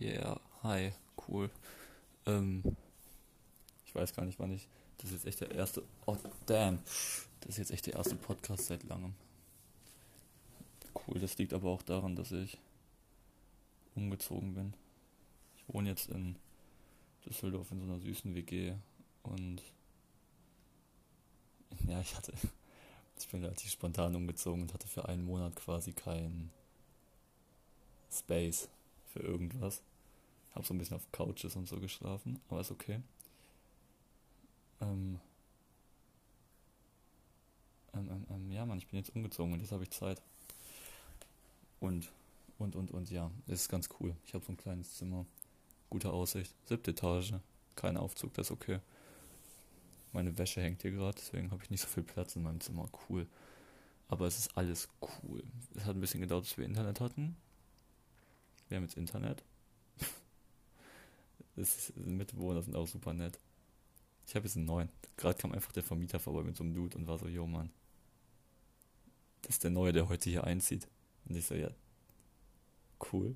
Yeah, hi, cool. Ähm, ich weiß gar nicht, wann ich. Das ist jetzt echt der erste. Oh, damn. Das ist jetzt echt der erste Podcast seit langem. Cool, das liegt aber auch daran, dass ich umgezogen bin. Ich wohne jetzt in Düsseldorf in so einer süßen WG und ja, ich hatte. Ich bin relativ spontan umgezogen und hatte für einen Monat quasi keinen Space für irgendwas. Hab so ein bisschen auf Couches und so geschlafen, aber ist okay. Ähm, ähm, ähm, ähm, ja, Mann, ich bin jetzt umgezogen und jetzt habe ich Zeit. Und, und, und, und, ja, das ist ganz cool. Ich habe so ein kleines Zimmer, gute Aussicht, siebte Etage, kein Aufzug, das ist okay. Meine Wäsche hängt hier gerade, deswegen habe ich nicht so viel Platz in meinem Zimmer. Cool. Aber es ist alles cool. Es hat ein bisschen gedauert, bis wir Internet hatten. Wir haben jetzt Internet. ist, Mitbewohner sind auch super nett. Ich habe jetzt einen neuen. Gerade kam einfach der Vermieter vorbei mit so einem Dude und war so, yo Mann. Das ist der Neue, der heute hier einzieht. Und ich so, ja, cool.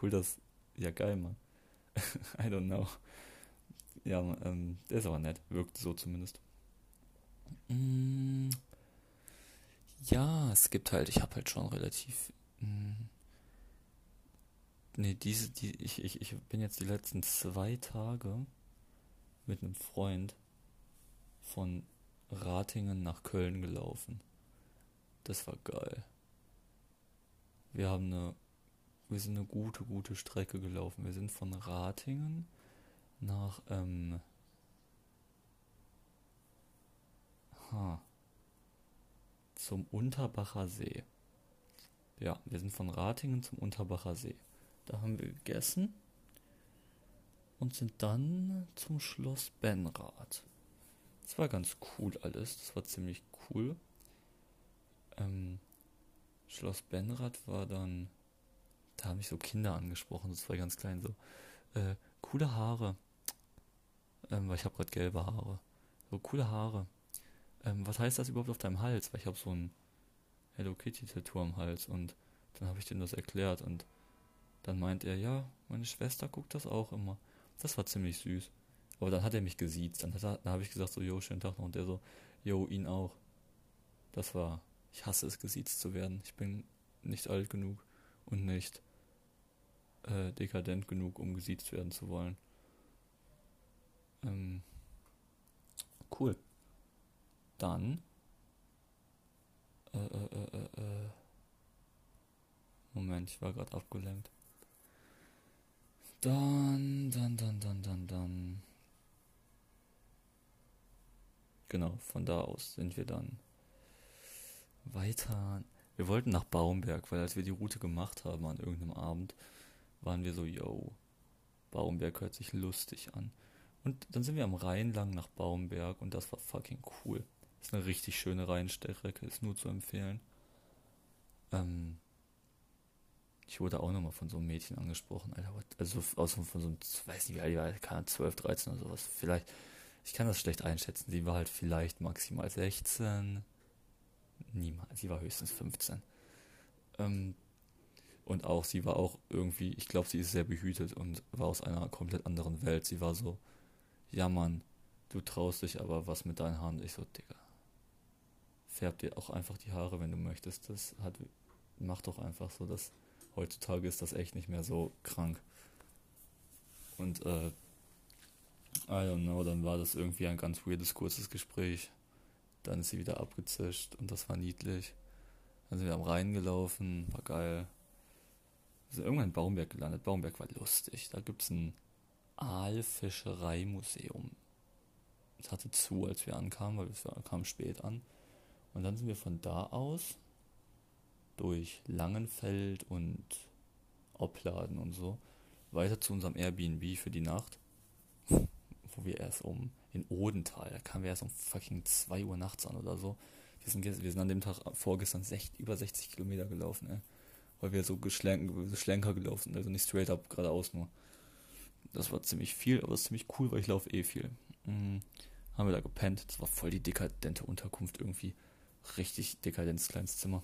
Cool, dass, ja geil, Mann. I don't know. Ja, ähm, der ist aber nett. Wirkt so zumindest. Mm, ja, es gibt halt, ich habe halt schon relativ mm, Nee, diese, die, ich, ich, ich bin jetzt die letzten zwei Tage mit einem Freund von Ratingen nach Köln gelaufen. Das war geil. Wir haben eine, wir sind eine gute, gute Strecke gelaufen. Wir sind von Ratingen nach, ähm, ha, zum Unterbacher See. Ja, wir sind von Ratingen zum Unterbacher See. Da haben wir gegessen und sind dann zum Schloss Benrath. Das war ganz cool alles. Das war ziemlich cool. Ähm, Schloss Benrath war dann. Da haben mich so Kinder angesprochen, das war ganz klein so. Äh, coole Haare. Ähm, weil ich habe gerade gelbe Haare. So coole Haare. Ähm, was heißt das überhaupt auf deinem Hals? Weil ich habe so ein Hello Kitty Tattoo am Hals und dann habe ich denen das erklärt und dann meint er, ja, meine Schwester guckt das auch immer. Das war ziemlich süß. Aber dann hat er mich gesiezt. Dann, dann habe ich gesagt, so, jo, schönen Tag noch. Und der so, jo, ihn auch. Das war, ich hasse es, gesiezt zu werden. Ich bin nicht alt genug und nicht äh, dekadent genug, um gesiezt werden zu wollen. Ähm, cool. Dann. Äh, äh, äh, äh, äh Moment, ich war gerade abgelenkt. Dann, dann, dann, dann, dann, dann. Genau, von da aus sind wir dann weiter. Wir wollten nach Baumberg, weil als wir die Route gemacht haben an irgendeinem Abend, waren wir so, yo, Baumberg hört sich lustig an. Und dann sind wir am Rhein lang nach Baumberg und das war fucking cool. Ist eine richtig schöne Rheinstrecke, ist nur zu empfehlen. Ähm, ich wurde auch nochmal von so einem Mädchen angesprochen, Alter. Also aus von so einem, weiß nicht wie alt die war, keine 12, 13 oder sowas. Vielleicht, ich kann das schlecht einschätzen. Sie war halt vielleicht maximal 16. Niemals, sie war höchstens 15. Ähm, und auch, sie war auch irgendwie, ich glaube, sie ist sehr behütet und war aus einer komplett anderen Welt. Sie war so, ja Mann, du traust dich aber was mit deinen Haaren. Ich so, Digga, färb dir auch einfach die Haare, wenn du möchtest. Das hat, mach doch einfach so, dass heutzutage ist das echt nicht mehr so krank. Und äh, I don't know, dann war das irgendwie ein ganz weirdes, kurzes Gespräch. Dann ist sie wieder abgezischt und das war niedlich. Dann sind wir am Rhein gelaufen, war geil. Wir sind irgendwann in Baumberg gelandet. Baumberg war lustig. Da gibt es ein Aalfischereimuseum. Es hatte zu, als wir ankamen, weil wir kamen spät an. Und dann sind wir von da aus durch Langenfeld und Opladen und so weiter zu unserem Airbnb für die Nacht, wo wir erst um in Odenthal, da kamen wir erst um fucking 2 Uhr nachts an oder so. Wir sind, wir sind an dem Tag vorgestern sech, über 60 Kilometer gelaufen, ey. Weil wir so, so schlenker gelaufen sind, also nicht straight up geradeaus nur. Das war ziemlich viel, aber das ist ziemlich cool, weil ich laufe eh viel. Mhm. Haben wir da gepennt. Das war voll die dekadente Unterkunft irgendwie. Richtig dekadentes kleines Zimmer.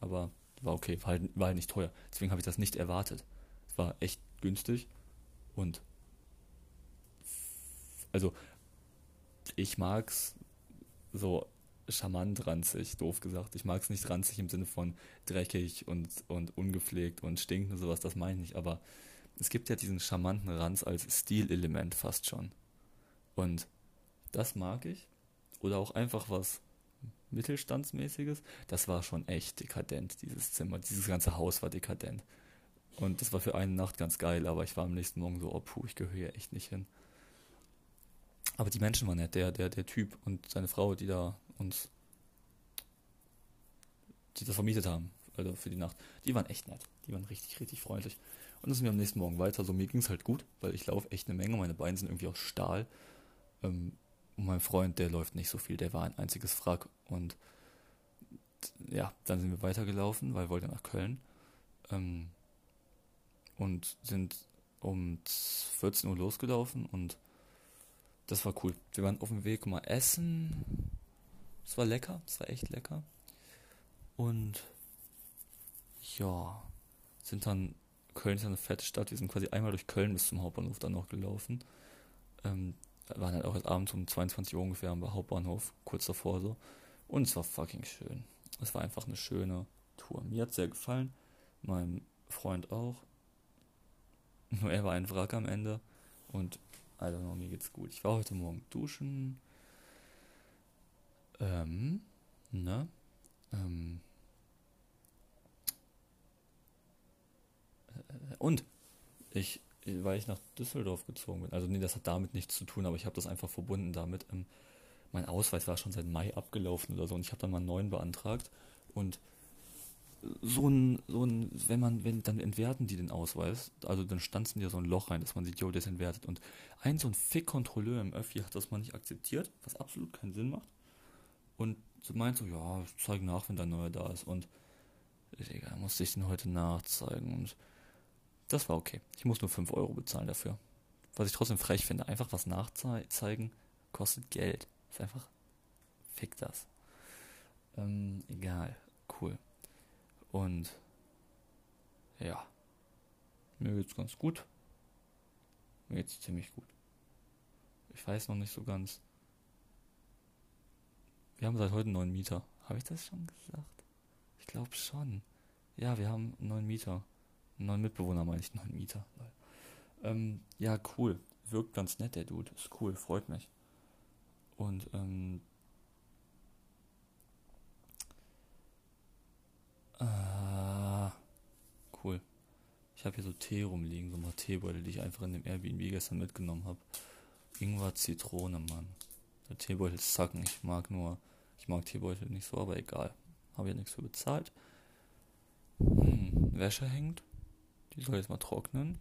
Aber war okay, war halt, war halt nicht teuer. Deswegen habe ich das nicht erwartet. Es war echt günstig und also ich mag's so charmant ranzig, doof gesagt. Ich mag es nicht ranzig im Sinne von dreckig und, und ungepflegt und stinkend und sowas, das meine ich nicht. Aber es gibt ja diesen charmanten Ranz als Stilelement fast schon. Und das mag ich. Oder auch einfach was Mittelstandsmäßiges. Das war schon echt dekadent, dieses Zimmer. Dieses ganze Haus war dekadent. Und das war für eine Nacht ganz geil, aber ich war am nächsten Morgen so, oh puh, ich gehöre hier echt nicht hin. Aber die Menschen waren nett, der, der, der Typ und seine Frau, die da uns, die das vermietet haben, also für die Nacht, die waren echt nett. Die waren richtig, richtig freundlich. Und dann sind wir am nächsten Morgen weiter. So, mir ging es halt gut, weil ich laufe echt eine Menge. Meine Beine sind irgendwie aus Stahl. Ähm, und mein Freund, der läuft nicht so viel, der war ein einziges Wrack. Und ja, dann sind wir weitergelaufen, weil wir wollten nach Köln. Ähm, und sind um 14 Uhr losgelaufen und das war cool. Wir waren auf dem Weg mal essen. Es war lecker, es war echt lecker. Und ja, sind dann, Köln ist ja eine fette Stadt, wir sind quasi einmal durch Köln bis zum Hauptbahnhof dann noch gelaufen. Ähm, waren halt auch erst abends um 22 Uhr ungefähr am Hauptbahnhof, kurz davor so. Und es war fucking schön. Es war einfach eine schöne Tour. Mir hat sehr gefallen, meinem Freund auch. Nur er war ein Wrack am Ende. Und I don't know, mir geht's gut. Ich war heute Morgen duschen. Ähm, ne? Ähm. Äh, und ich, weil ich nach Düsseldorf gezogen bin. Also nee, das hat damit nichts zu tun, aber ich habe das einfach verbunden damit. Ähm, mein Ausweis war schon seit Mai abgelaufen oder so und ich habe dann mal einen neuen beantragt und so ein, so ein, wenn man, wenn, dann entwerten die den Ausweis, also dann stanzen die so ein Loch rein, dass man sieht, jo, der ist entwertet. Und ein so ein Fick-Kontrolleur im Öffi hat das mal nicht akzeptiert, was absolut keinen Sinn macht. Und meint so, ja, zeig nach, wenn dein neuer da ist. Und Digga, musste ich den heute nachzeigen. Und das war okay. Ich muss nur 5 Euro bezahlen dafür. Was ich trotzdem frech finde, einfach was nachzeigen kostet Geld. Ist einfach, fick das. Ähm, egal. Cool. Und ja, mir geht's ganz gut. Mir geht's ziemlich gut. Ich weiß noch nicht so ganz. Wir haben seit heute einen neuen Mieter. Habe ich das schon gesagt? Ich glaube schon. Ja, wir haben einen neuen Mieter. Neuen Mitbewohner meine ich, neuen Mieter. Ähm, ja, cool. Wirkt ganz nett, der Dude. Ist cool, freut mich. Und ähm, Ah, cool. Ich habe hier so Tee rumliegen, so mal Teebeutel, die ich einfach in dem Airbnb gestern mitgenommen habe. Ingwer, Zitrone, Mann. Der Teebeutel zacken. Ich mag nur, ich mag Teebeutel nicht so, aber egal. Habe ja nichts für bezahlt. Hm, Wäsche hängt. Die soll jetzt mal trocknen.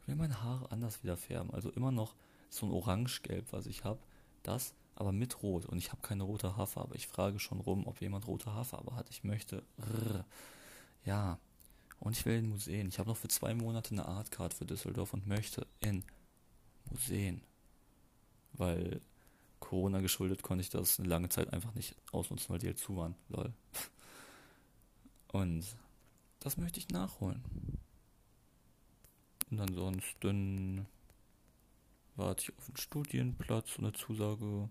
Ich will meine Haare anders wieder färben. Also immer noch so ein Orangegelb, was ich habe. Das aber mit Rot. Und ich habe keine rote Haarfarbe. Ich frage schon rum, ob jemand rote Haarfarbe hat. Ich möchte. Rrr, ja. Und ich will in Museen. Ich habe noch für zwei Monate eine Artcard für Düsseldorf und möchte in Museen. Weil Corona geschuldet konnte ich das eine lange Zeit einfach nicht ausnutzen, weil die halt zu waren. Lol. Und das möchte ich nachholen. Und ansonsten warte ich auf einen Studienplatz und eine Zusage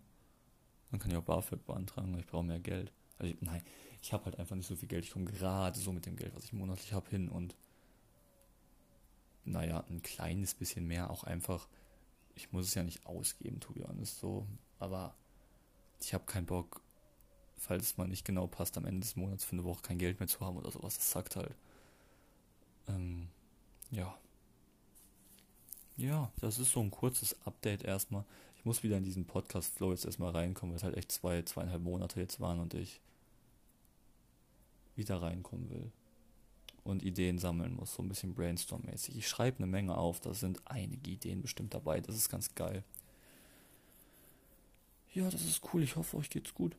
man kann ja auch BAföG beantragen, ich brauche mehr Geld. Also ich, nein, ich habe halt einfach nicht so viel Geld. Ich komme gerade so mit dem Geld, was ich monatlich habe, hin und naja, ein kleines bisschen mehr auch einfach. Ich muss es ja nicht ausgeben, to be honest, so. Aber ich habe keinen Bock, falls es mal nicht genau passt, am Ende des Monats für eine Woche kein Geld mehr zu haben oder sowas. Das sagt halt. Ähm, ja. Ja, das ist so ein kurzes Update erstmal muss wieder in diesen Podcast-Flow jetzt erstmal reinkommen, weil es halt echt zwei, zweieinhalb Monate jetzt waren und ich wieder reinkommen will und Ideen sammeln muss, so ein bisschen brainstorm-mäßig. Ich schreibe eine Menge auf, da sind einige Ideen bestimmt dabei, das ist ganz geil. Ja, das ist cool, ich hoffe, euch geht's gut.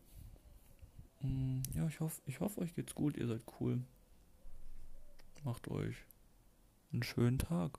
Mm, ja, ich hoffe, ich hoffe, euch geht's gut, ihr seid cool. Macht euch einen schönen Tag.